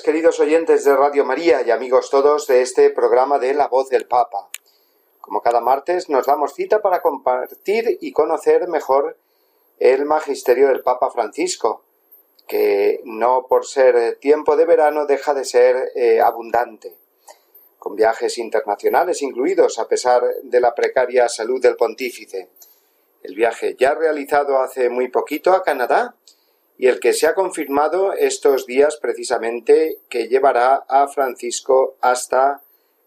Queridos oyentes de Radio María y amigos todos de este programa de La Voz del Papa. Como cada martes nos damos cita para compartir y conocer mejor el magisterio del Papa Francisco, que no por ser tiempo de verano deja de ser eh, abundante, con viajes internacionales incluidos a pesar de la precaria salud del pontífice. El viaje ya realizado hace muy poquito a Canadá y el que se ha confirmado estos días precisamente que llevará a Francisco hasta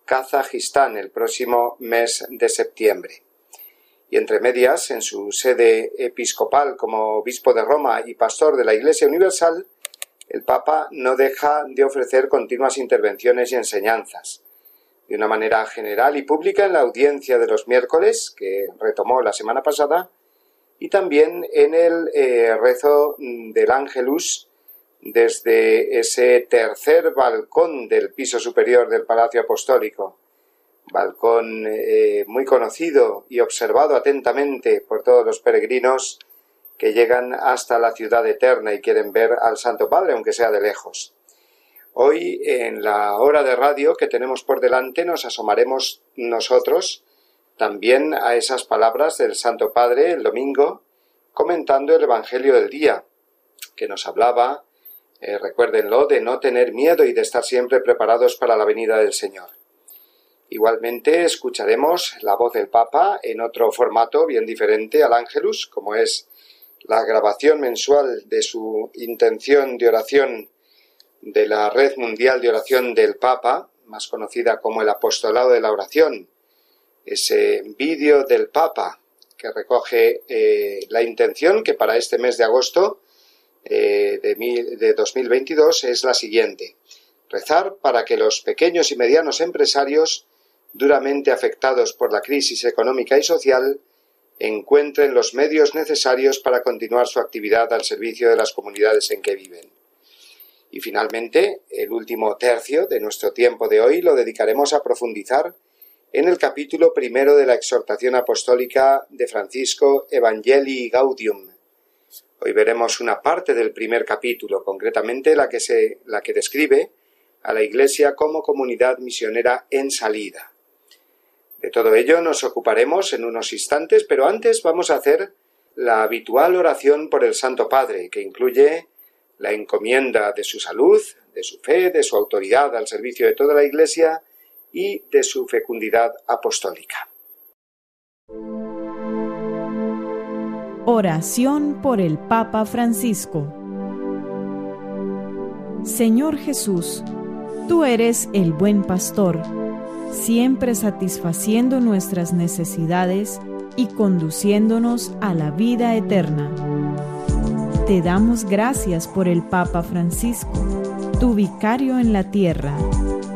Kazajistán el próximo mes de septiembre. Y entre medias, en su sede episcopal como obispo de Roma y pastor de la Iglesia Universal, el Papa no deja de ofrecer continuas intervenciones y enseñanzas. De una manera general y pública en la audiencia de los miércoles, que retomó la semana pasada, y también en el eh, rezo del Ángelus desde ese tercer balcón del piso superior del Palacio Apostólico, balcón eh, muy conocido y observado atentamente por todos los peregrinos que llegan hasta la ciudad eterna y quieren ver al Santo Padre, aunque sea de lejos. Hoy, en la hora de radio que tenemos por delante, nos asomaremos nosotros también a esas palabras del Santo Padre el domingo, comentando el Evangelio del día, que nos hablaba, eh, recuérdenlo, de no tener miedo y de estar siempre preparados para la venida del Señor. Igualmente escucharemos la voz del Papa en otro formato bien diferente al Ángelus, como es la grabación mensual de su intención de oración de la Red Mundial de Oración del Papa, más conocida como el Apostolado de la Oración, ese vídeo del Papa que recoge eh, la intención que para este mes de agosto eh, de, de 2022 es la siguiente. Rezar para que los pequeños y medianos empresarios duramente afectados por la crisis económica y social encuentren los medios necesarios para continuar su actividad al servicio de las comunidades en que viven. Y finalmente, el último tercio de nuestro tiempo de hoy lo dedicaremos a profundizar en el capítulo primero de la exhortación apostólica de Francisco Evangelii Gaudium. Hoy veremos una parte del primer capítulo, concretamente la que, se, la que describe a la Iglesia como comunidad misionera en salida. De todo ello nos ocuparemos en unos instantes, pero antes vamos a hacer la habitual oración por el Santo Padre, que incluye la encomienda de su salud, de su fe, de su autoridad al servicio de toda la Iglesia y de su fecundidad apostólica. Oración por el Papa Francisco Señor Jesús, tú eres el buen pastor, siempre satisfaciendo nuestras necesidades y conduciéndonos a la vida eterna. Te damos gracias por el Papa Francisco, tu vicario en la tierra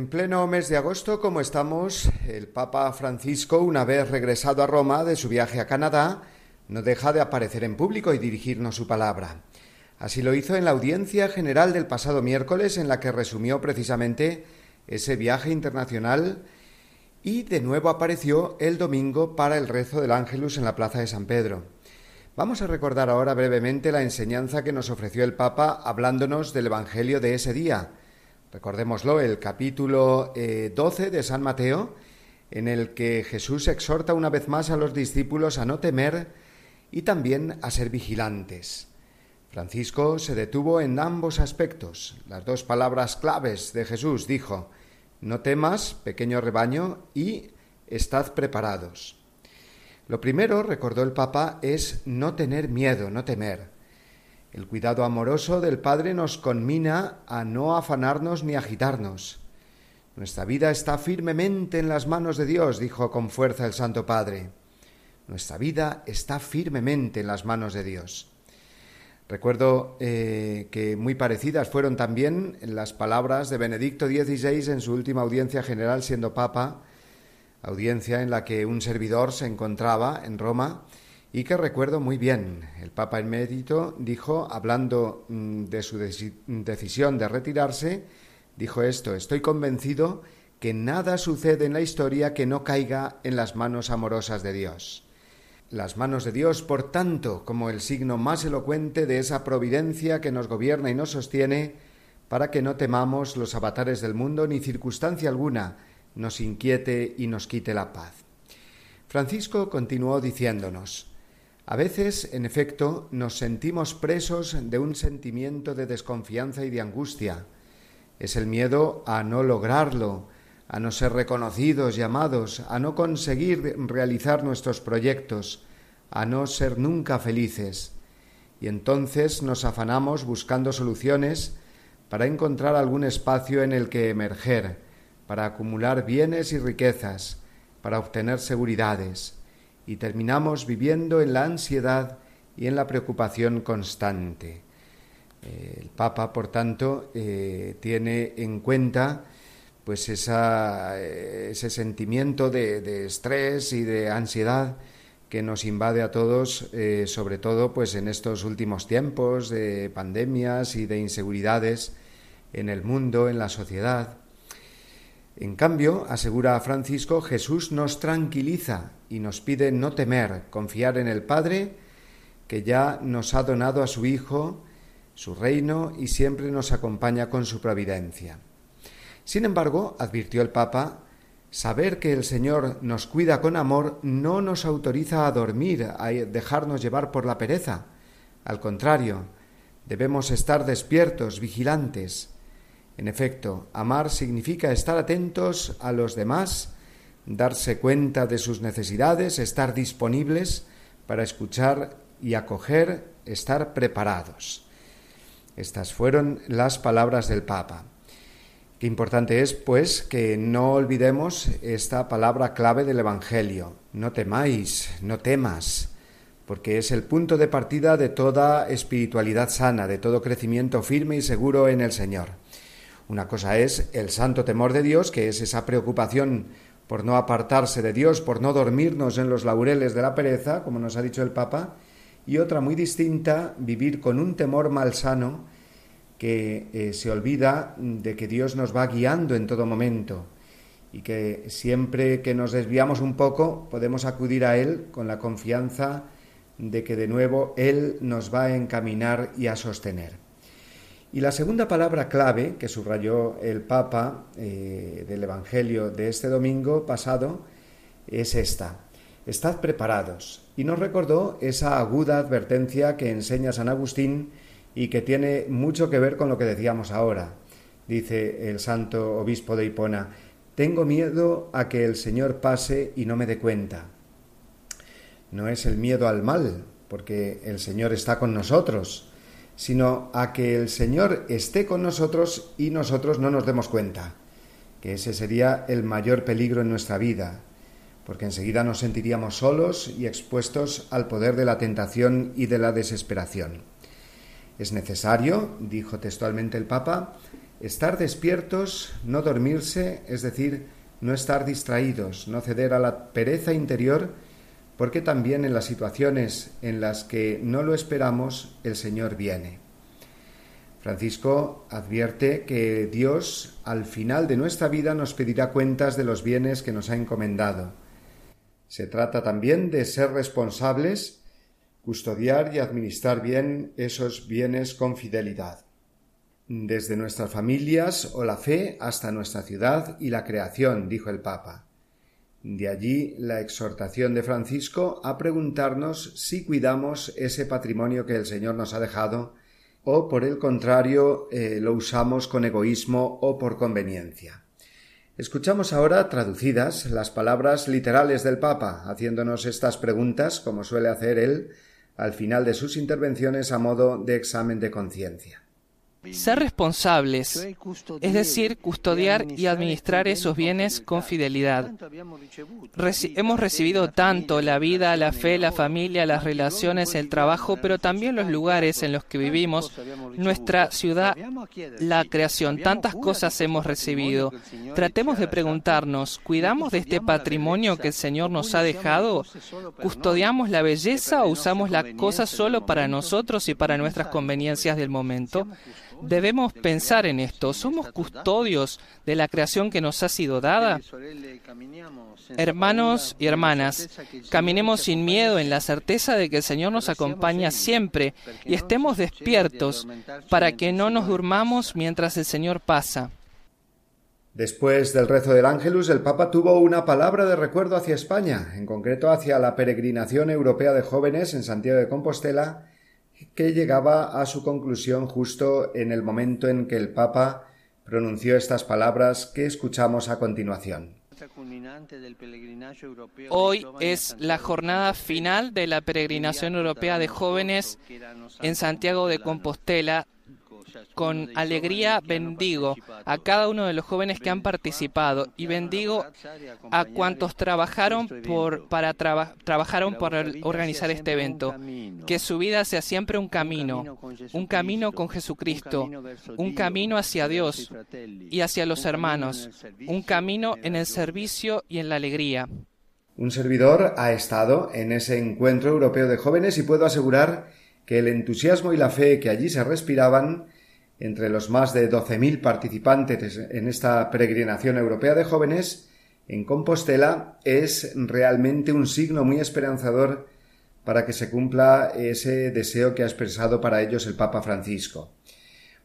En pleno mes de agosto, como estamos, el Papa Francisco, una vez regresado a Roma de su viaje a Canadá, no deja de aparecer en público y dirigirnos su palabra. Así lo hizo en la audiencia general del pasado miércoles, en la que resumió precisamente ese viaje internacional y de nuevo apareció el domingo para el rezo del Ángelus en la Plaza de San Pedro. Vamos a recordar ahora brevemente la enseñanza que nos ofreció el Papa hablándonos del Evangelio de ese día. Recordémoslo, el capítulo 12 eh, de San Mateo, en el que Jesús exhorta una vez más a los discípulos a no temer y también a ser vigilantes. Francisco se detuvo en ambos aspectos. Las dos palabras claves de Jesús dijo, no temas, pequeño rebaño, y estad preparados. Lo primero, recordó el Papa, es no tener miedo, no temer. El cuidado amoroso del Padre nos conmina a no afanarnos ni agitarnos. Nuestra vida está firmemente en las manos de Dios, dijo con fuerza el Santo Padre. Nuestra vida está firmemente en las manos de Dios. Recuerdo eh, que muy parecidas fueron también las palabras de Benedicto XVI en su última audiencia general siendo Papa, audiencia en la que un servidor se encontraba en Roma y que recuerdo muy bien. El Papa en mérito dijo, hablando mm, de su decisión de retirarse, dijo esto, estoy convencido que nada sucede en la historia que no caiga en las manos amorosas de Dios. Las manos de Dios, por tanto, como el signo más elocuente de esa providencia que nos gobierna y nos sostiene, para que no temamos los avatares del mundo ni circunstancia alguna nos inquiete y nos quite la paz. Francisco continuó diciéndonos, a veces, en efecto, nos sentimos presos de un sentimiento de desconfianza y de angustia. Es el miedo a no lograrlo, a no ser reconocidos y amados, a no conseguir realizar nuestros proyectos, a no ser nunca felices. Y entonces nos afanamos buscando soluciones para encontrar algún espacio en el que emerger, para acumular bienes y riquezas, para obtener seguridades, y terminamos viviendo en la ansiedad y en la preocupación constante. El Papa, por tanto, eh, tiene en cuenta pues ese sentimiento de, estrés y de ansiedad que nos invade a todos, eh, sobre todo pues en estos últimos tiempos de pandemias y de inseguridades en el mundo, en la sociedad. En cambio, asegura Francisco, Jesús nos tranquiliza y nos pide no temer, confiar en el Padre, que ya nos ha donado a su Hijo, su reino y siempre nos acompaña con su providencia. Sin embargo, advirtió el Papa, saber que el Señor nos cuida con amor no nos autoriza a dormir, a dejarnos llevar por la pereza. Al contrario, debemos estar despiertos, vigilantes. En efecto, amar significa estar atentos a los demás, darse cuenta de sus necesidades, estar disponibles para escuchar y acoger, estar preparados. Estas fueron las palabras del Papa. Qué importante es, pues, que no olvidemos esta palabra clave del Evangelio. No temáis, no temas, porque es el punto de partida de toda espiritualidad sana, de todo crecimiento firme y seguro en el Señor. Una cosa es el santo temor de Dios, que es esa preocupación por no apartarse de Dios, por no dormirnos en los laureles de la pereza, como nos ha dicho el Papa, y otra muy distinta, vivir con un temor malsano, que eh, se olvida de que Dios nos va guiando en todo momento y que siempre que nos desviamos un poco podemos acudir a Él con la confianza de que de nuevo Él nos va a encaminar y a sostener. Y la segunda palabra clave que subrayó el Papa eh, del Evangelio de este domingo pasado es esta. Estad preparados. Y nos recordó esa aguda advertencia que enseña San Agustín y que tiene mucho que ver con lo que decíamos ahora. Dice el santo obispo de Hipona, tengo miedo a que el Señor pase y no me dé cuenta. No es el miedo al mal, porque el Señor está con nosotros, sino a que el Señor esté con nosotros y nosotros no nos demos cuenta, que ese sería el mayor peligro en nuestra vida, porque enseguida nos sentiríamos solos y expuestos al poder de la tentación y de la desesperación. Es necesario, dijo textualmente el Papa, estar despiertos, no dormirse, es decir, no estar distraídos, no ceder a la pereza interior porque también en las situaciones en las que no lo esperamos, el Señor viene. Francisco advierte que Dios al final de nuestra vida nos pedirá cuentas de los bienes que nos ha encomendado. Se trata también de ser responsables, custodiar y administrar bien esos bienes con fidelidad. Desde nuestras familias o la fe hasta nuestra ciudad y la creación, dijo el Papa. De allí la exhortación de Francisco a preguntarnos si cuidamos ese patrimonio que el Señor nos ha dejado o por el contrario eh, lo usamos con egoísmo o por conveniencia. Escuchamos ahora traducidas las palabras literales del Papa, haciéndonos estas preguntas, como suele hacer él, al final de sus intervenciones a modo de examen de conciencia. Ser responsables, es decir, custodiar y administrar esos bienes con fidelidad. hemos recibido tanto la vida, la fe, la familia, las relaciones, el trabajo, pero también los lugares en los que vivimos, nuestra ciudad, la creación. Tantas cosas hemos recibido. Tratemos de preguntarnos, ¿cuidamos de este patrimonio que el Señor nos ha dejado? ¿Custodiamos la belleza o usamos la cosa solo para nosotros y para nuestras conveniencias del momento? Debemos pensar en esto. ¿Somos custodios de la creación que nos ha sido dada? Hermanos y hermanas, caminemos sin miedo en la certeza de que el Señor nos acompaña siempre y estemos despiertos para que no nos durmamos mientras el Señor pasa. Después del rezo del Ángelus, el Papa tuvo una palabra de recuerdo hacia España, en concreto hacia la peregrinación europea de jóvenes en Santiago de Compostela, que llegaba a su conclusión justo en el momento en que el Papa pronunció estas palabras que escuchamos a continuación. Hoy es la jornada final de la peregrinación europea de jóvenes en Santiago de Compostela con alegría bendigo a cada uno de los jóvenes que han participado y bendigo a cuantos trabajaron por, para trabajaron por organizar este evento. Que su vida sea siempre un camino, un camino con Jesucristo, un camino hacia Dios y hacia los hermanos, un camino en el servicio y en la alegría. Un servidor ha estado en ese encuentro europeo de jóvenes y puedo asegurar que el entusiasmo y la fe que allí se respiraban entre los más de 12.000 participantes en esta peregrinación europea de jóvenes en Compostela es realmente un signo muy esperanzador para que se cumpla ese deseo que ha expresado para ellos el Papa Francisco.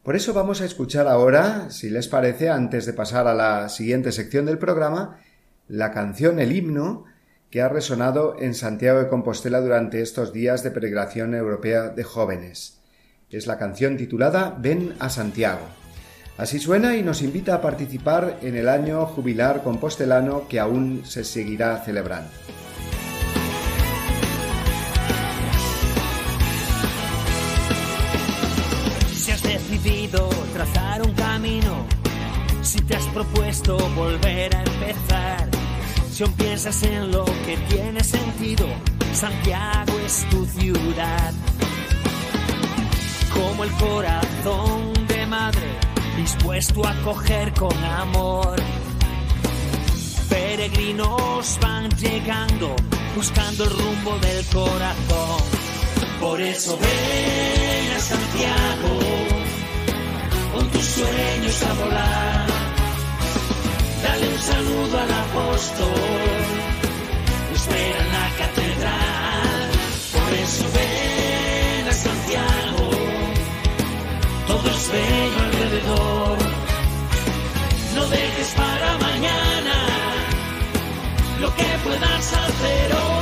Por eso vamos a escuchar ahora, si les parece, antes de pasar a la siguiente sección del programa, la canción El himno que ha resonado en Santiago de Compostela durante estos días de peregrinación europea de jóvenes. Es la canción titulada Ven a Santiago. Así suena y nos invita a participar en el año jubilar compostelano que aún se seguirá celebrando. Si has decidido trazar un camino, si te has propuesto volver a empezar, si aún piensas en lo que tiene sentido, Santiago es tu ciudad como el corazón de madre dispuesto a coger con amor. Peregrinos van llegando buscando el rumbo del corazón. Por eso ven a Santiago con tus sueños a volar. Dale un saludo al apóstol, espera en la catedral. Por eso ven todo alrededor. No dejes para mañana lo que puedas hacer hoy.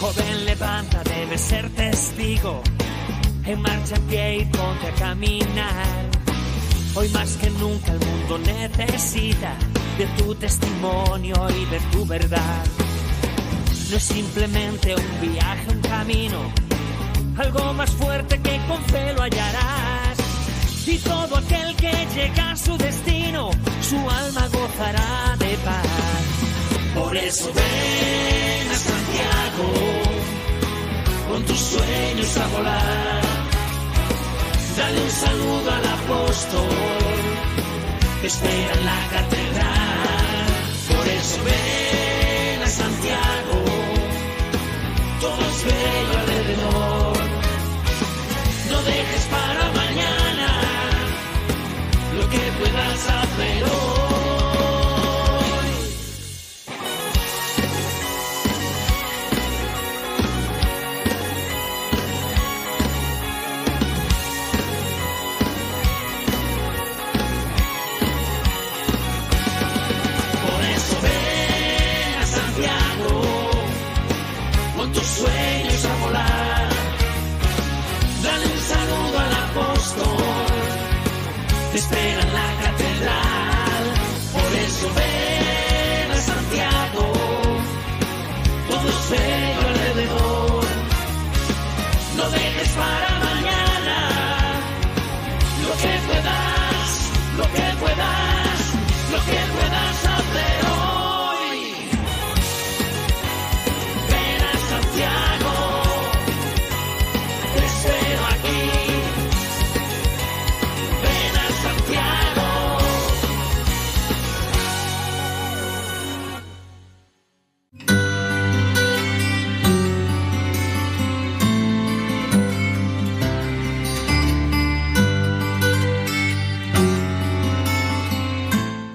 Joven, levanta, debes ser testigo en marcha pie y ponte a caminar. Hoy más que nunca el mundo necesita de tu testimonio y de tu verdad. No es simplemente un viaje, un camino, algo más fuerte que con fe lo hallarás. Y todo aquel que llega a su destino, su alma gozará de paz. Por eso ven a Santiago con tus sueños a volar. Dale un saludo al apóstol que espera en la catedral. Por eso ven a Santiago, todo es bello alrededor. No dejes para mañana lo que puedas hacer hoy. Te espera en la catedral. Por eso ven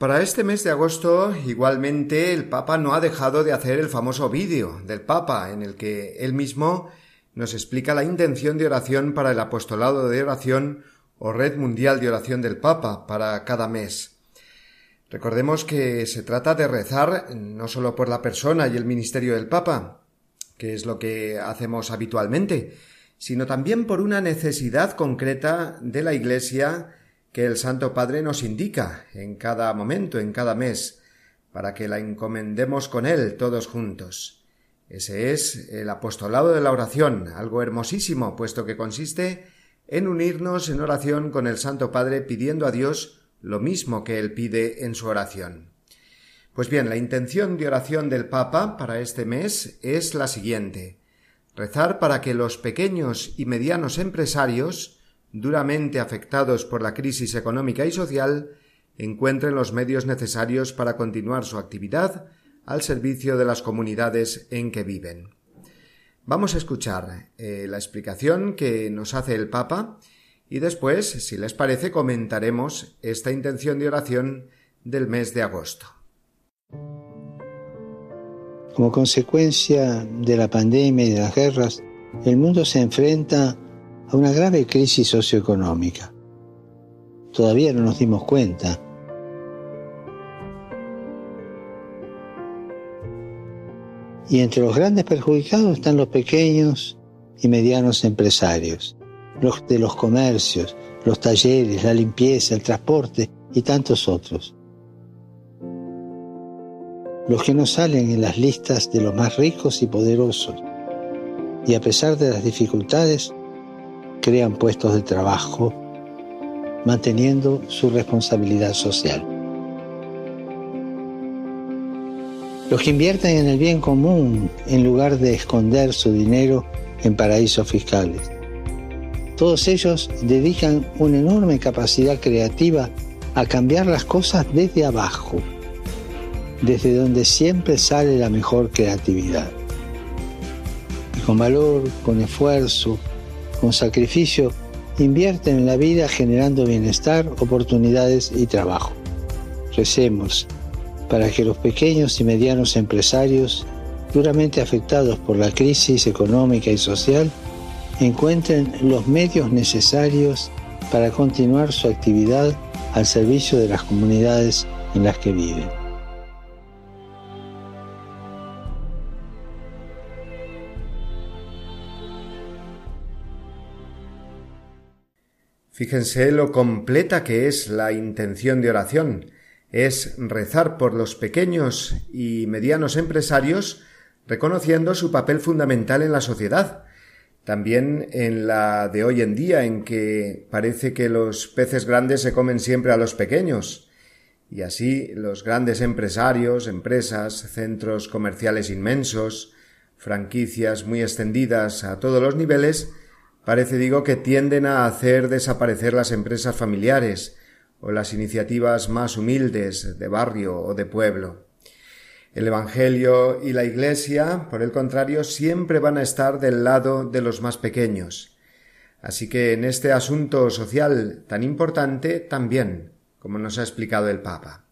Para este mes de agosto, igualmente, el Papa no ha dejado de hacer el famoso vídeo del Papa, en el que él mismo nos explica la intención de oración para el apostolado de oración o red mundial de oración del Papa para cada mes. Recordemos que se trata de rezar no solo por la persona y el ministerio del Papa, que es lo que hacemos habitualmente, sino también por una necesidad concreta de la Iglesia que el Santo Padre nos indica en cada momento, en cada mes, para que la encomendemos con Él todos juntos. Ese es el apostolado de la oración, algo hermosísimo, puesto que consiste en unirnos en oración con el Santo Padre pidiendo a Dios lo mismo que Él pide en su oración. Pues bien, la intención de oración del Papa para este mes es la siguiente rezar para que los pequeños y medianos empresarios duramente afectados por la crisis económica y social, encuentren los medios necesarios para continuar su actividad al servicio de las comunidades en que viven. Vamos a escuchar eh, la explicación que nos hace el Papa y después, si les parece, comentaremos esta intención de oración del mes de agosto. Como consecuencia de la pandemia y de las guerras, el mundo se enfrenta a una grave crisis socioeconómica. Todavía no nos dimos cuenta. Y entre los grandes perjudicados están los pequeños y medianos empresarios, los de los comercios, los talleres, la limpieza, el transporte y tantos otros. Los que no salen en las listas de los más ricos y poderosos. Y a pesar de las dificultades, crean puestos de trabajo, manteniendo su responsabilidad social. Los que invierten en el bien común en lugar de esconder su dinero en paraísos fiscales. Todos ellos dedican una enorme capacidad creativa a cambiar las cosas desde abajo, desde donde siempre sale la mejor creatividad. Y con valor, con esfuerzo, con sacrificio, invierten en la vida generando bienestar, oportunidades y trabajo. Recemos para que los pequeños y medianos empresarios, duramente afectados por la crisis económica y social, encuentren los medios necesarios para continuar su actividad al servicio de las comunidades en las que viven. Fíjense lo completa que es la intención de oración. Es rezar por los pequeños y medianos empresarios reconociendo su papel fundamental en la sociedad, también en la de hoy en día, en que parece que los peces grandes se comen siempre a los pequeños. Y así los grandes empresarios, empresas, centros comerciales inmensos, franquicias muy extendidas a todos los niveles, parece digo que tienden a hacer desaparecer las empresas familiares o las iniciativas más humildes de barrio o de pueblo. El Evangelio y la Iglesia, por el contrario, siempre van a estar del lado de los más pequeños. Así que en este asunto social tan importante también, como nos ha explicado el Papa.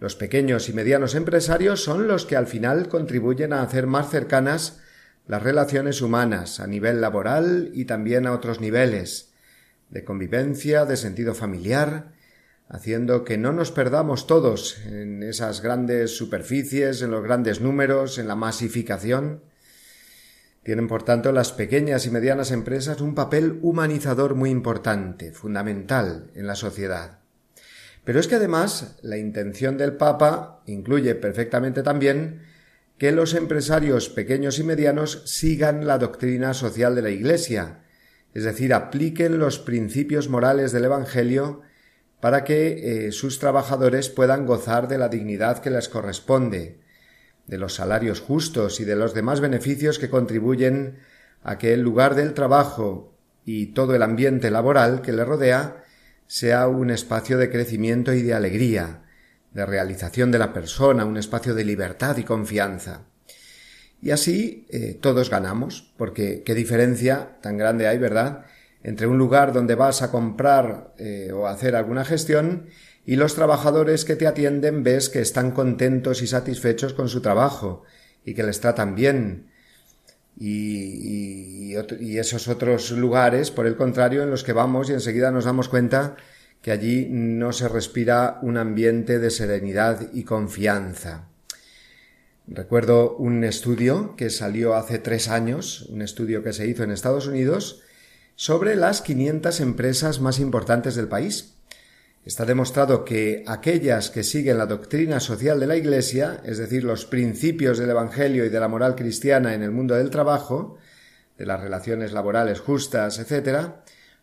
Los pequeños y medianos empresarios son los que al final contribuyen a hacer más cercanas las relaciones humanas a nivel laboral y también a otros niveles, de convivencia, de sentido familiar, haciendo que no nos perdamos todos en esas grandes superficies, en los grandes números, en la masificación. Tienen, por tanto, las pequeñas y medianas empresas un papel humanizador muy importante, fundamental en la sociedad. Pero es que además la intención del Papa incluye perfectamente también que los empresarios pequeños y medianos sigan la doctrina social de la Iglesia, es decir, apliquen los principios morales del Evangelio para que eh, sus trabajadores puedan gozar de la dignidad que les corresponde, de los salarios justos y de los demás beneficios que contribuyen a que el lugar del trabajo y todo el ambiente laboral que le rodea sea un espacio de crecimiento y de alegría, de realización de la persona, un espacio de libertad y confianza. Y así eh, todos ganamos, porque qué diferencia tan grande hay, ¿verdad?, entre un lugar donde vas a comprar eh, o hacer alguna gestión y los trabajadores que te atienden ves que están contentos y satisfechos con su trabajo y que les tratan bien. Y, y, esos otros lugares, por el contrario, en los que vamos y enseguida nos damos cuenta que allí no se respira un ambiente de serenidad y confianza. Recuerdo un estudio que salió hace tres años, un estudio que se hizo en Estados Unidos, sobre las 500 empresas más importantes del país. Está demostrado que aquellas que siguen la doctrina social de la Iglesia, es decir, los principios del Evangelio y de la moral cristiana en el mundo del trabajo, de las relaciones laborales justas, etc.,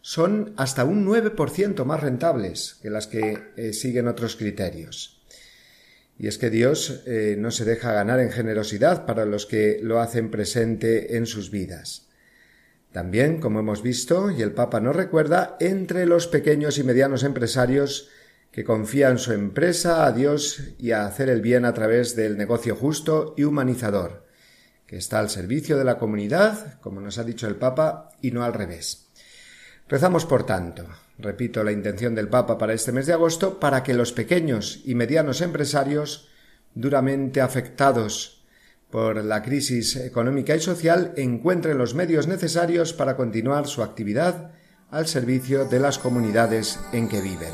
son hasta un 9% más rentables que las que eh, siguen otros criterios. Y es que Dios eh, no se deja ganar en generosidad para los que lo hacen presente en sus vidas. También, como hemos visto, y el Papa nos recuerda, entre los pequeños y medianos empresarios que confían su empresa a Dios y a hacer el bien a través del negocio justo y humanizador, que está al servicio de la comunidad, como nos ha dicho el Papa, y no al revés. Rezamos, por tanto, repito la intención del Papa para este mes de agosto, para que los pequeños y medianos empresarios, duramente afectados por la crisis económica y social encuentren los medios necesarios para continuar su actividad al servicio de las comunidades en que viven.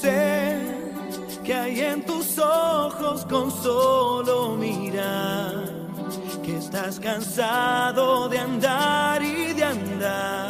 Sé que hay en tus ojos con solo mirar, que estás cansado de andar y de andar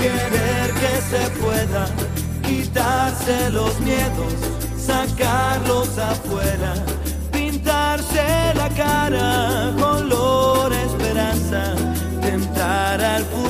querer que se pueda quitarse los miedos, sacarlos afuera, pintarse la cara, color esperanza, tentar al futuro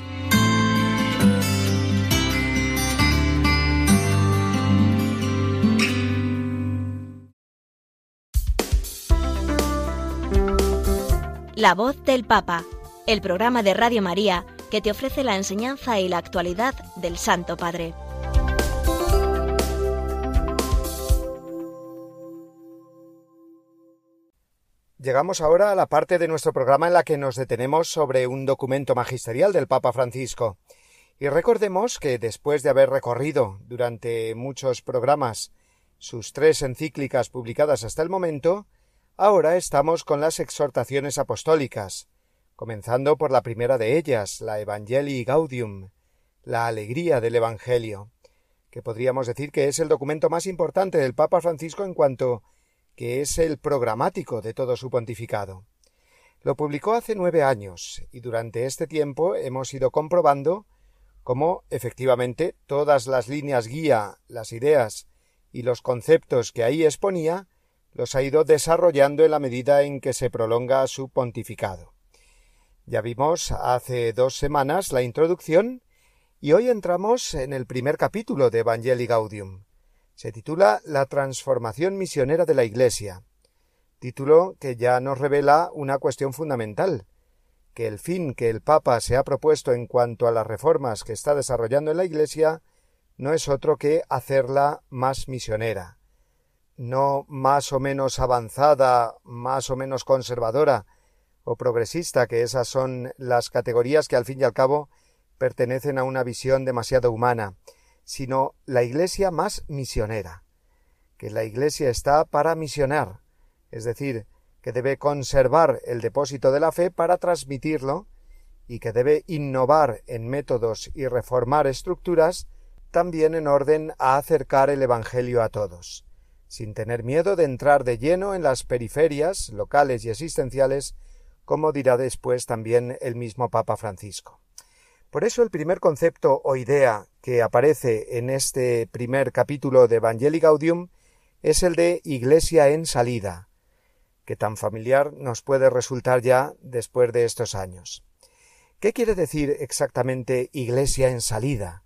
La voz del Papa, el programa de Radio María que te ofrece la enseñanza y la actualidad del Santo Padre. Llegamos ahora a la parte de nuestro programa en la que nos detenemos sobre un documento magisterial del Papa Francisco. Y recordemos que después de haber recorrido durante muchos programas sus tres encíclicas publicadas hasta el momento, ahora estamos con las exhortaciones apostólicas, comenzando por la primera de ellas, la Evangelii Gaudium, la alegría del Evangelio, que podríamos decir que es el documento más importante del Papa Francisco en cuanto que es el programático de todo su pontificado. Lo publicó hace nueve años y durante este tiempo hemos ido comprobando cómo efectivamente todas las líneas guía, las ideas y los conceptos que ahí exponía los ha ido desarrollando en la medida en que se prolonga su pontificado. Ya vimos hace dos semanas la introducción y hoy entramos en el primer capítulo de Evangelii Gaudium. Se titula La transformación misionera de la Iglesia, título que ya nos revela una cuestión fundamental, que el fin que el Papa se ha propuesto en cuanto a las reformas que está desarrollando en la Iglesia no es otro que hacerla más misionera, no más o menos avanzada, más o menos conservadora o progresista, que esas son las categorías que al fin y al cabo pertenecen a una visión demasiado humana, sino la Iglesia más misionera, que la Iglesia está para misionar, es decir, que debe conservar el depósito de la fe para transmitirlo y que debe innovar en métodos y reformar estructuras también en orden a acercar el Evangelio a todos, sin tener miedo de entrar de lleno en las periferias locales y existenciales, como dirá después también el mismo Papa Francisco. Por eso el primer concepto o idea que aparece en este primer capítulo de Evangelii Gaudium es el de Iglesia en salida, que tan familiar nos puede resultar ya después de estos años. ¿Qué quiere decir exactamente Iglesia en salida?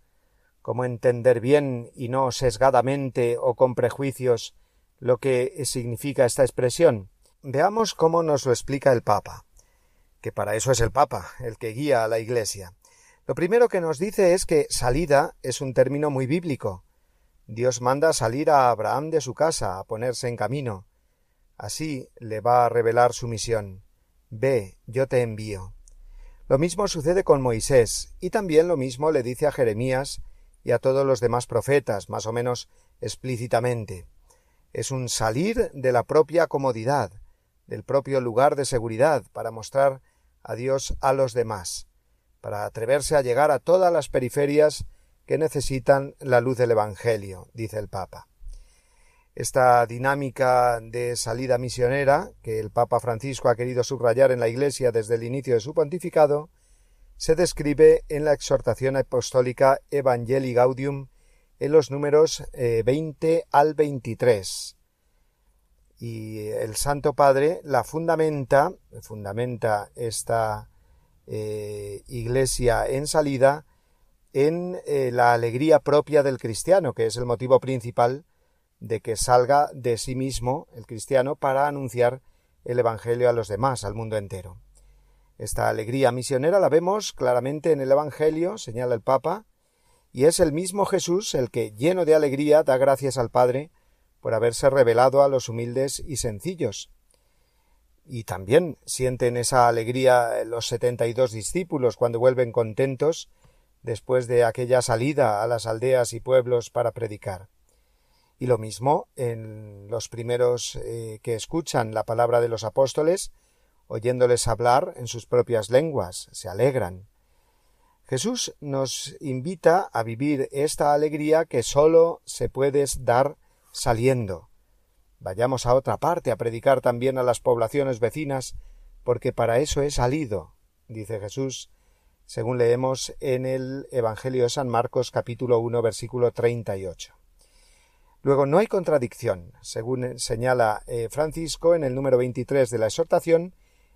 ¿Cómo entender bien y no sesgadamente o con prejuicios lo que significa esta expresión? Veamos cómo nos lo explica el Papa, que para eso es el Papa, el que guía a la Iglesia. Lo primero que nos dice es que salida es un término muy bíblico. Dios manda salir a Abraham de su casa, a ponerse en camino. Así le va a revelar su misión. Ve, yo te envío. Lo mismo sucede con Moisés, y también lo mismo le dice a Jeremías y a todos los demás profetas, más o menos explícitamente. Es un salir de la propia comodidad, del propio lugar de seguridad, para mostrar a Dios a los demás, para atreverse a llegar a todas las periferias que necesitan la luz del Evangelio, dice el Papa. Esta dinámica de salida misionera, que el Papa Francisco ha querido subrayar en la Iglesia desde el inicio de su pontificado, se describe en la exhortación apostólica Evangelii Gaudium en los números 20 eh, al 23. Y el Santo Padre la fundamenta, fundamenta esta eh, iglesia en salida en eh, la alegría propia del cristiano, que es el motivo principal de que salga de sí mismo el cristiano para anunciar el Evangelio a los demás, al mundo entero. Esta alegría misionera la vemos claramente en el Evangelio, señala el Papa, y es el mismo Jesús el que, lleno de alegría, da gracias al Padre por haberse revelado a los humildes y sencillos. Y también sienten esa alegría los setenta y dos discípulos cuando vuelven contentos después de aquella salida a las aldeas y pueblos para predicar. Y lo mismo en los primeros eh, que escuchan la palabra de los apóstoles, oyéndoles hablar en sus propias lenguas, se alegran. Jesús nos invita a vivir esta alegría que sólo se puede dar saliendo. Vayamos a otra parte a predicar también a las poblaciones vecinas, porque para eso he salido, dice Jesús, según leemos en el Evangelio de San Marcos capítulo 1 versículo 38. Luego no hay contradicción, según señala eh, Francisco en el número 23 de la exhortación,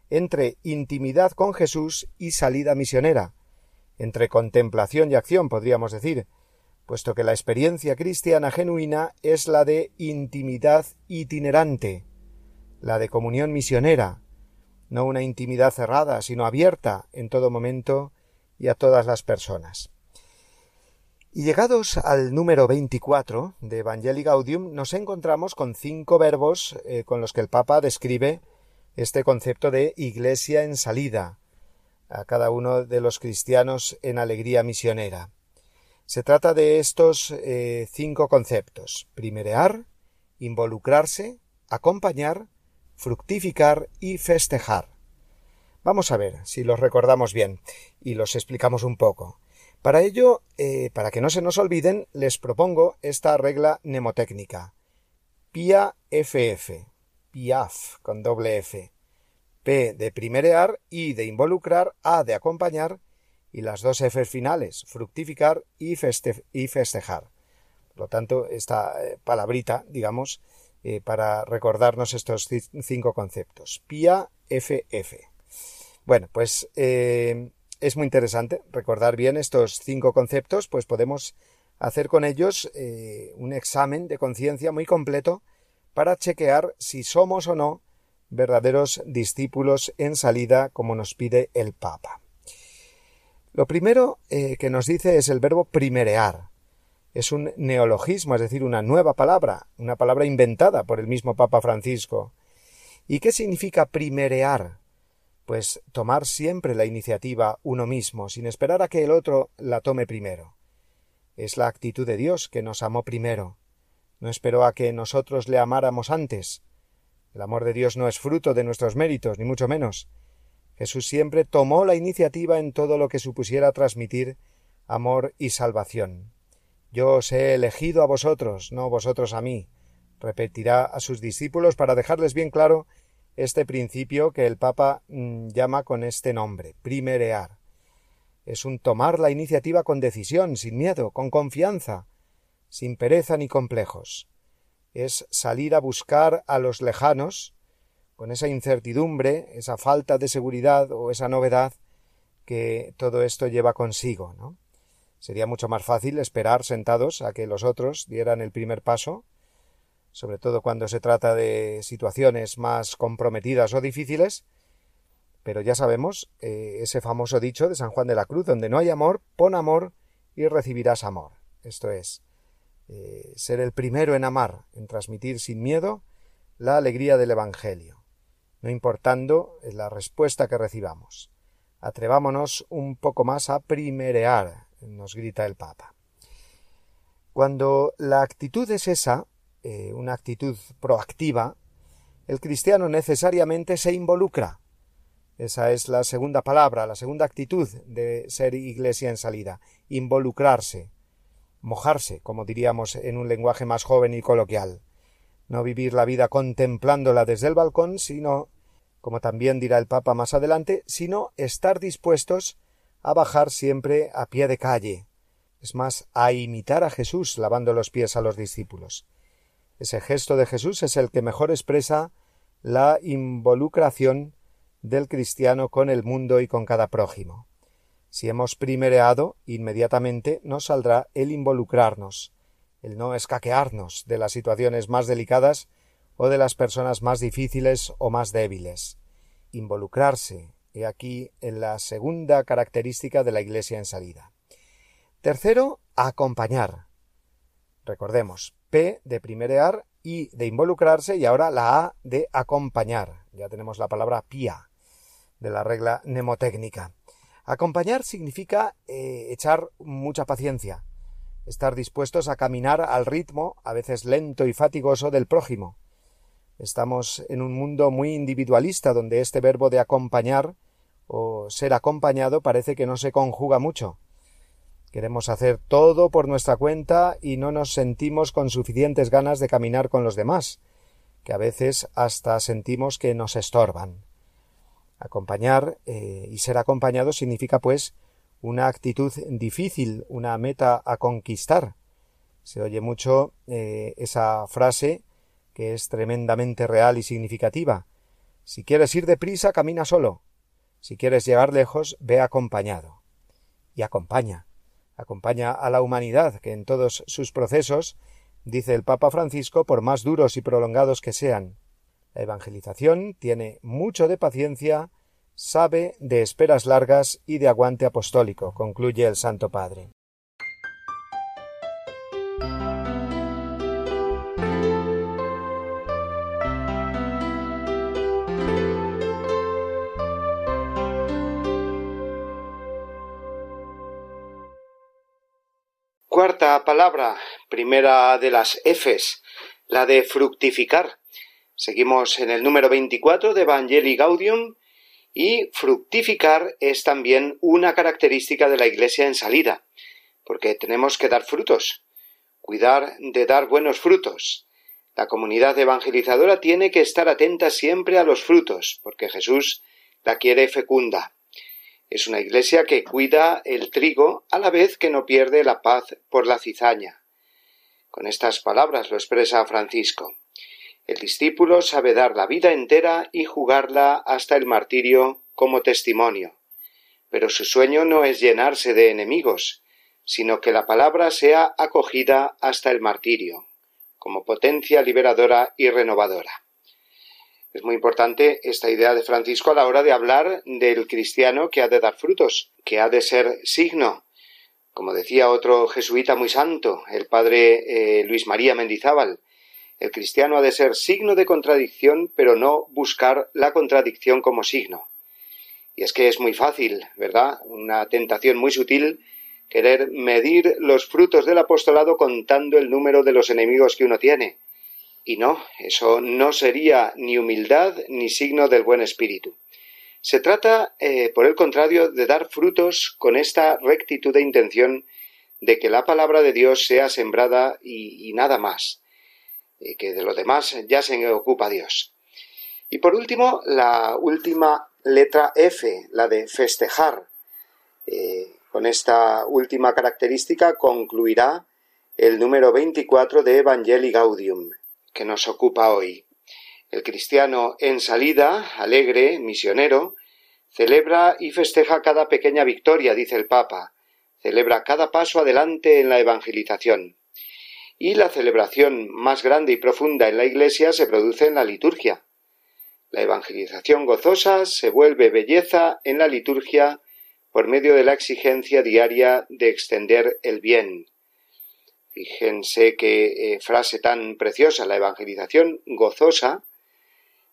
entre intimidad con Jesús y salida misionera, entre contemplación y acción, podríamos decir, puesto que la experiencia cristiana genuina es la de intimidad itinerante, la de comunión misionera, no una intimidad cerrada, sino abierta en todo momento y a todas las personas. Y llegados al número 24 de Evangelii Gaudium, nos encontramos con cinco verbos eh, con los que el Papa describe este concepto de iglesia en salida a cada uno de los cristianos en alegría misionera. Se trata de estos eh, cinco conceptos primerear, involucrarse, acompañar, fructificar y festejar. Vamos a ver si los recordamos bien y los explicamos un poco. Para ello, eh, para que no se nos olviden, les propongo esta regla mnemotécnica. Pia FF, Piaf con doble F. P de primerear, I de involucrar, A de acompañar y las dos F finales, fructificar y, festejar. Por lo tanto, esta eh, palabrita, digamos, eh, para recordarnos estos cinco conceptos. Pia FF. Bueno, pues eh, es muy interesante recordar bien estos cinco conceptos, pues podemos hacer con ellos un examen de conciencia muy completo para chequear si somos o no verdaderos discípulos en salida como nos pide el Papa. Lo primero eh, que nos dice es el verbo primerear. Es un neologismo, es decir, una nueva palabra, una palabra inventada por el mismo Papa Francisco. ¿Y qué significa primerear? pues tomar siempre la iniciativa uno mismo, sin esperar a que el otro la tome primero. Es la actitud de Dios que nos amó primero. No esperó a que nosotros le amáramos antes. El amor de Dios no es fruto de nuestros méritos, ni mucho menos. Jesús siempre tomó la iniciativa en todo lo que supusiera transmitir amor y salvación. Yo os he elegido a vosotros, no vosotros a mí, repetirá a sus discípulos para dejarles bien claro este principio que el Papa mm, llama con este nombre, primerear. Es un tomar la iniciativa con decisión, sin miedo, con confianza, sin pereza ni complejos. Es salir a buscar a los lejanos, con esa incertidumbre, esa falta de seguridad o esa novedad que todo esto lleva consigo. Sería mucho más fácil esperar sentados a que los otros dieran el primer paso, sobre todo cuando se trata de situaciones más comprometidas o difíciles, pero ya sabemos eh, ese famoso dicho de San Juan de la Cruz, donde no hay amor, pon amor y recibirás amor. Esto es, eh, ser el primero en amar, en transmitir sin miedo la alegría del Evangelio, no importando la respuesta que recibamos. Atrevámonos un poco más a primerear, nos grita el Papa. Cuando la actitud es esa, eh, una actitud proactiva, el cristiano necesariamente se involucra. Esa es la segunda palabra, la segunda actitud de ser iglesia en salida, involucrarse, mojarse, como diríamos en un lenguaje más joven y coloquial. No vivir la vida contemplándola desde el balcón, sino, como también dirá el Papa más adelante, sino estar dispuestos a bajar siempre a pie de calle, es más, a imitar a Jesús lavando los pies a los discípulos. Ese gesto de Jesús es el que mejor expresa la involucración del cristiano con el mundo y con cada prójimo. Si hemos primereado, inmediatamente nos saldrá el involucrarnos, el no escaquearnos de las situaciones más delicadas o de las personas más difíciles o más débiles. Involucrarse, he aquí en la segunda característica de la Iglesia en salida. Tercero, acompañar. Recordemos, P de primerear, I de involucrarse y ahora la A de acompañar. Ya tenemos la palabra pia de la regla mnemotécnica. Acompañar significa eh, echar mucha paciencia, estar dispuestos a caminar al ritmo, a veces lento y fatigoso, del prójimo. Estamos en un mundo muy individualista donde este verbo de acompañar o ser acompañado parece que no se conjuga mucho. Queremos hacer todo por nuestra cuenta y no nos sentimos con suficientes ganas de caminar con los demás, que a veces hasta sentimos que nos estorban. Acompañar eh, y ser acompañado significa, pues, una actitud difícil, una meta a conquistar. Se oye mucho eh, esa frase que es tremendamente real y significativa. Si quieres ir deprisa, camina solo. Si quieres llegar lejos, ve acompañado. Y acompaña acompaña a la humanidad que en todos sus procesos, dice el Papa Francisco, por más duros y prolongados que sean. La evangelización tiene mucho de paciencia, sabe de esperas largas y de aguante apostólico, concluye el Santo Padre. Cuarta palabra, primera de las Fs, la de fructificar. Seguimos en el número 24 de Evangelii Gaudium y fructificar es también una característica de la Iglesia en salida, porque tenemos que dar frutos, cuidar de dar buenos frutos. La comunidad evangelizadora tiene que estar atenta siempre a los frutos, porque Jesús la quiere fecunda. Es una iglesia que cuida el trigo a la vez que no pierde la paz por la cizaña. Con estas palabras lo expresa Francisco. El discípulo sabe dar la vida entera y jugarla hasta el martirio como testimonio. Pero su sueño no es llenarse de enemigos, sino que la palabra sea acogida hasta el martirio, como potencia liberadora y renovadora. Es muy importante esta idea de Francisco a la hora de hablar del cristiano que ha de dar frutos, que ha de ser signo. Como decía otro jesuita muy santo, el padre eh, Luis María Mendizábal, el cristiano ha de ser signo de contradicción, pero no buscar la contradicción como signo. Y es que es muy fácil, ¿verdad? Una tentación muy sutil querer medir los frutos del apostolado contando el número de los enemigos que uno tiene y no, eso no sería ni humildad ni signo del buen espíritu. Se trata, eh, por el contrario, de dar frutos con esta rectitud de intención de que la palabra de Dios sea sembrada y, nada más, que de lo demás ya se ocupa Dios. Y por último, la última letra F, la de festejar. Eh, con esta última característica concluirá el número 24 de Evangelii Gaudium que nos ocupa hoy. El cristiano en salida, alegre, misionero, celebra y festeja cada pequeña victoria, dice el Papa, celebra cada paso adelante en la evangelización. Y la celebración más grande y profunda en la Iglesia se produce en la liturgia. La evangelización gozosa se vuelve belleza en la liturgia por medio de la exigencia diaria de extender el bien, Fíjense qué eh, frase tan preciosa, la evangelización gozosa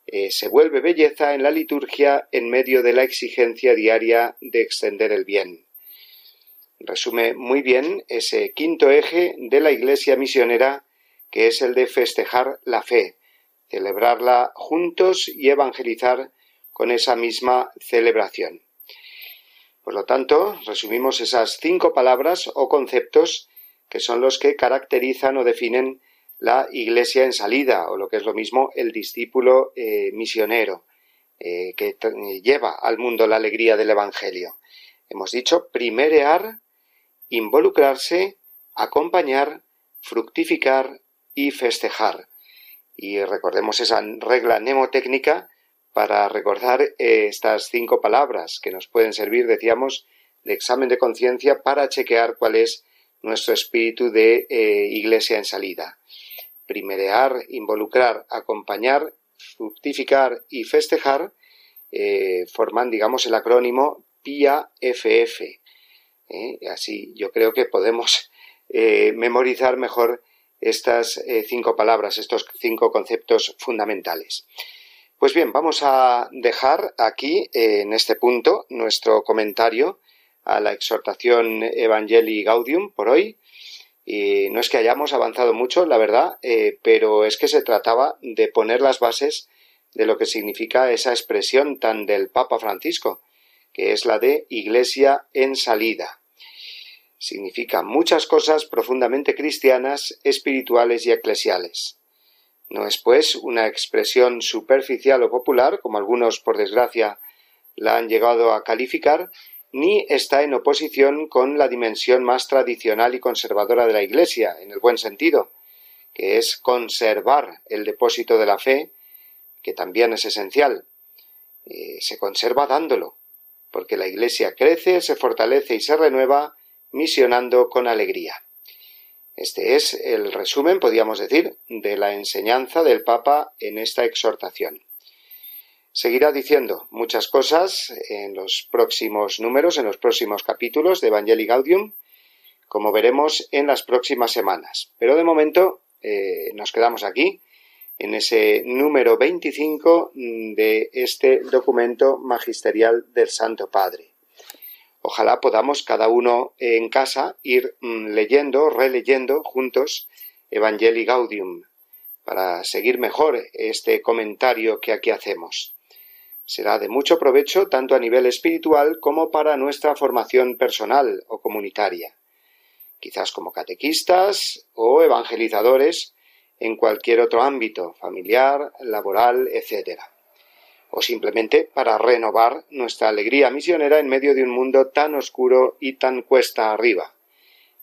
eh, se vuelve belleza en la liturgia en medio de la exigencia diaria de extender el bien. Resume muy bien ese quinto eje de la Iglesia misionera que es el de festejar la fe, celebrarla juntos y evangelizar con esa misma celebración. Por lo tanto, resumimos esas cinco palabras o conceptos que son los que caracterizan o definen la iglesia en salida, o lo que es lo mismo, el discípulo eh, misionero, eh, que lleva al mundo la alegría del Evangelio. Hemos dicho primerear, involucrarse, acompañar, fructificar y festejar. Y recordemos esa regla mnemotécnica para recordar eh, estas cinco palabras que nos pueden servir, decíamos, de examen de conciencia para chequear cuál es nuestro espíritu de eh, iglesia en salida. Primerear, involucrar, acompañar, fructificar y festejar eh, forman, digamos, el acrónimo PIA-FF. Así yo creo que podemos memorizar mejor estas eh, cinco palabras, estos cinco conceptos fundamentales. Pues bien, vamos a dejar aquí, eh, en este punto, nuestro comentario a la exhortación Evangelii Gaudium por hoy. Y no es que hayamos avanzado mucho, la verdad, eh, pero es que se trataba de poner las bases de lo que significa esa expresión tan del Papa Francisco, que es la de Iglesia en salida significa muchas cosas profundamente cristianas, espirituales y eclesiales. No es, pues, una expresión superficial o popular, como algunos, por desgracia, la han llegado a calificar, ni está en oposición con la dimensión más tradicional y conservadora de la Iglesia, en el buen sentido, que es conservar el depósito de la fe, que también es esencial. Eh, se conserva dándolo, porque la Iglesia crece, se fortalece y se renueva misionando con alegría. Este es el resumen, podríamos decir, de la enseñanza del Papa en esta exhortación. Seguirá diciendo muchas cosas en los próximos números, en los próximos capítulos de Evangelii Gaudium, como veremos en las próximas semanas. Pero de momento eh, nos quedamos aquí, en ese número 25 de este documento magisterial del Santo Padre. Ojalá podamos cada uno en casa ir mm, leyendo, releyendo juntos Evangelii Gaudium para seguir mejor este comentario que aquí hacemos. Será de mucho provecho tanto a nivel espiritual como para nuestra formación personal o comunitaria, quizás como catequistas o evangelizadores en cualquier otro ámbito, familiar, laboral, etc o simplemente para renovar nuestra alegría misionera en medio de un mundo tan oscuro y tan cuesta arriba.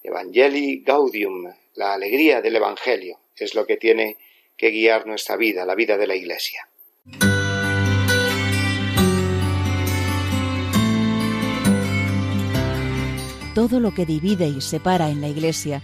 Evangelii Gaudium, la alegría del Evangelio, es lo que tiene que guiar nuestra vida, la vida de la Iglesia. Todo lo que divide y separa en la Iglesia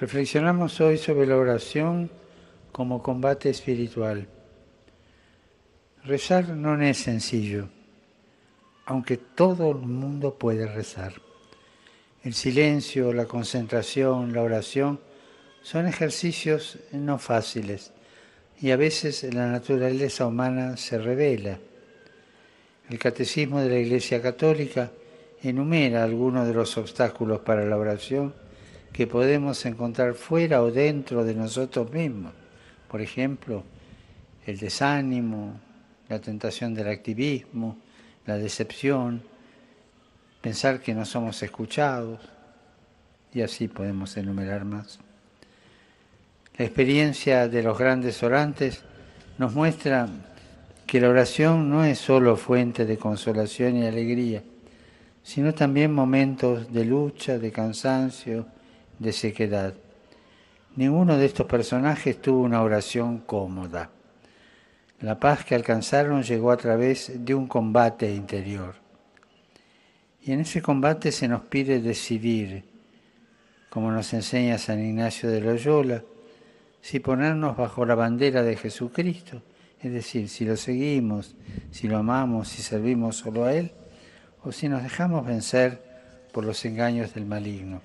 reflexionamos hoy sobre la oración como combate espiritual. Rezar no es sencillo, aunque todo el mundo puede rezar. El silencio, la concentración, la oración son ejercicios no fáciles y a veces la naturaleza humana se revela. El Catecismo de la Iglesia Católica enumera algunos de los obstáculos para la oración que podemos encontrar fuera o dentro de nosotros mismos por ejemplo, el desánimo, la tentación del activismo, la decepción, pensar que no somos escuchados, y así podemos enumerar más. La experiencia de los grandes orantes nos muestra que la oración no es solo fuente de consolación y alegría, sino también momentos de lucha, de cansancio, de sequedad. Ninguno de estos personajes tuvo una oración cómoda. La paz que alcanzaron llegó a través de un combate interior. Y en ese combate se nos pide decidir, como nos enseña San Ignacio de Loyola, si ponernos bajo la bandera de Jesucristo, es decir, si lo seguimos, si lo amamos, si servimos solo a Él, o si nos dejamos vencer por los engaños del maligno.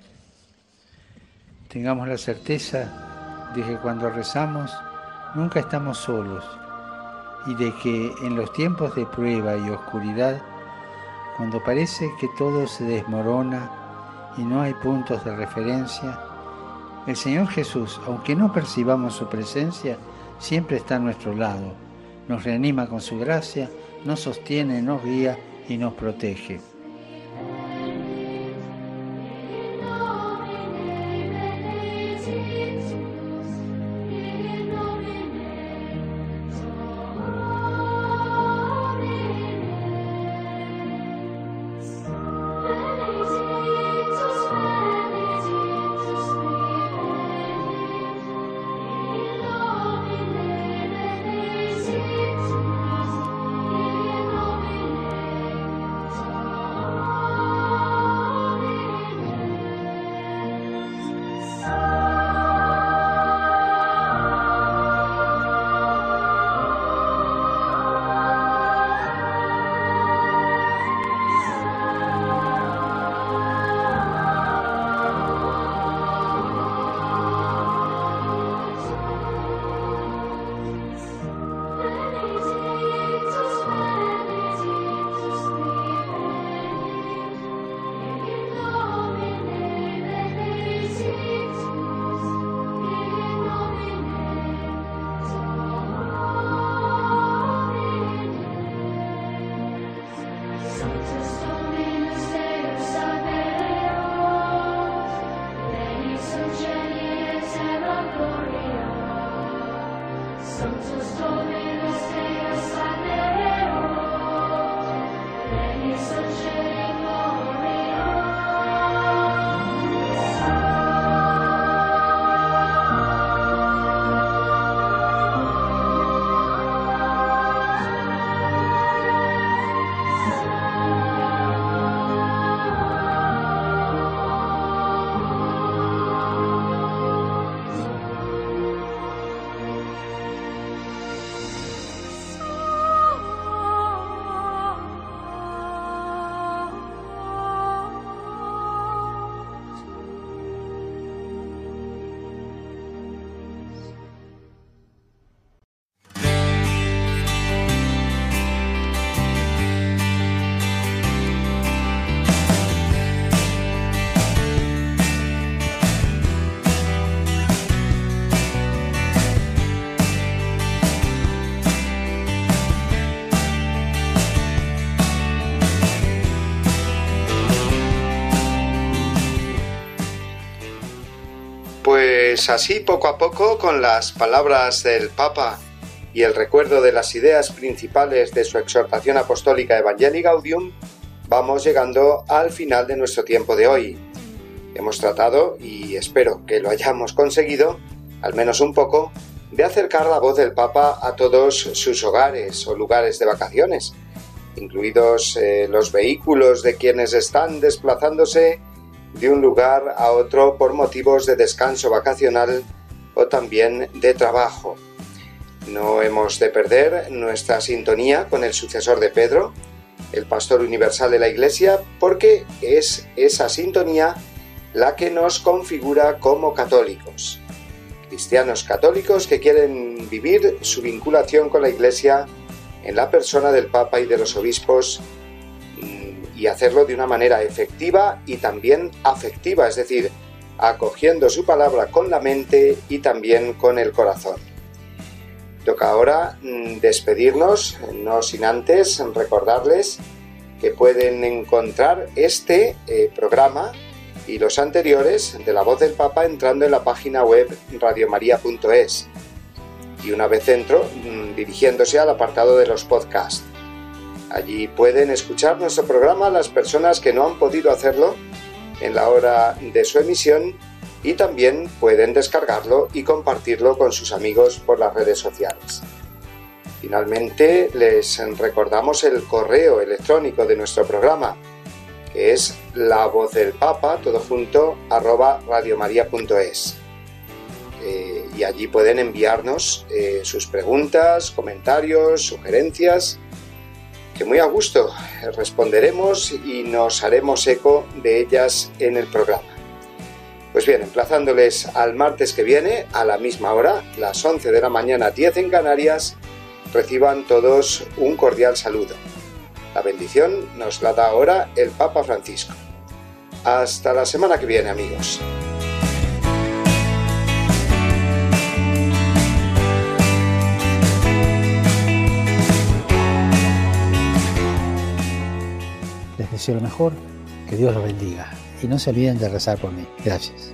Tengamos la certeza de que cuando rezamos nunca estamos solos y de que en los tiempos de prueba y oscuridad, cuando parece que todo se desmorona y no hay puntos de referencia, el Señor Jesús, aunque no percibamos su presencia, siempre está a nuestro lado, nos reanima con su gracia, nos sostiene, nos guía y nos protege. Pues así, poco a poco, con las palabras del Papa y el recuerdo de las ideas principales de su exhortación apostólica Evangelii Gaudium, vamos llegando al final de nuestro tiempo de hoy. Hemos tratado, y espero que lo hayamos conseguido, al menos un poco, de acercar la voz del Papa a todos sus hogares o lugares de vacaciones, incluidos eh, los vehículos de quienes están desplazándose de un lugar a otro por motivos de descanso vacacional o también de trabajo. No hemos de perder nuestra sintonía con el sucesor de Pedro, el pastor universal de la Iglesia, porque es esa sintonía la que nos configura como católicos. Cristianos católicos que quieren vivir su vinculación con la Iglesia en la persona del Papa y de los obispos y hacerlo de una manera efectiva y también afectiva, es decir, acogiendo su palabra con la mente y también con el corazón. Toca ahora mm, despedirnos, no sin antes recordarles que pueden encontrar este eh, programa y los anteriores de la voz del Papa entrando en la página web radiomaria.es y una vez dentro mm, dirigiéndose al apartado de los podcasts. Allí pueden escuchar nuestro programa las personas que no han podido hacerlo en la hora de su emisión y también pueden descargarlo y compartirlo con sus amigos por las redes sociales. Finalmente, les recordamos el correo electrónico de nuestro programa que es la voz del Papa, todo junto, arroba radiomaria.es. Eh, y allí pueden enviarnos eh, sus preguntas, comentarios, sugerencias, que muy a gusto responderemos y nos haremos eco de ellas en el programa. Pues bien, emplazándoles al martes que viene, a la misma hora, las 11 de la mañana, 10 en Canarias, reciban todos un cordial saludo. La bendición nos la da ahora el Papa Francisco. Hasta la semana que viene, amigos. Lo mejor, que Dios los bendiga y no se olviden de rezar por mí. Gracias.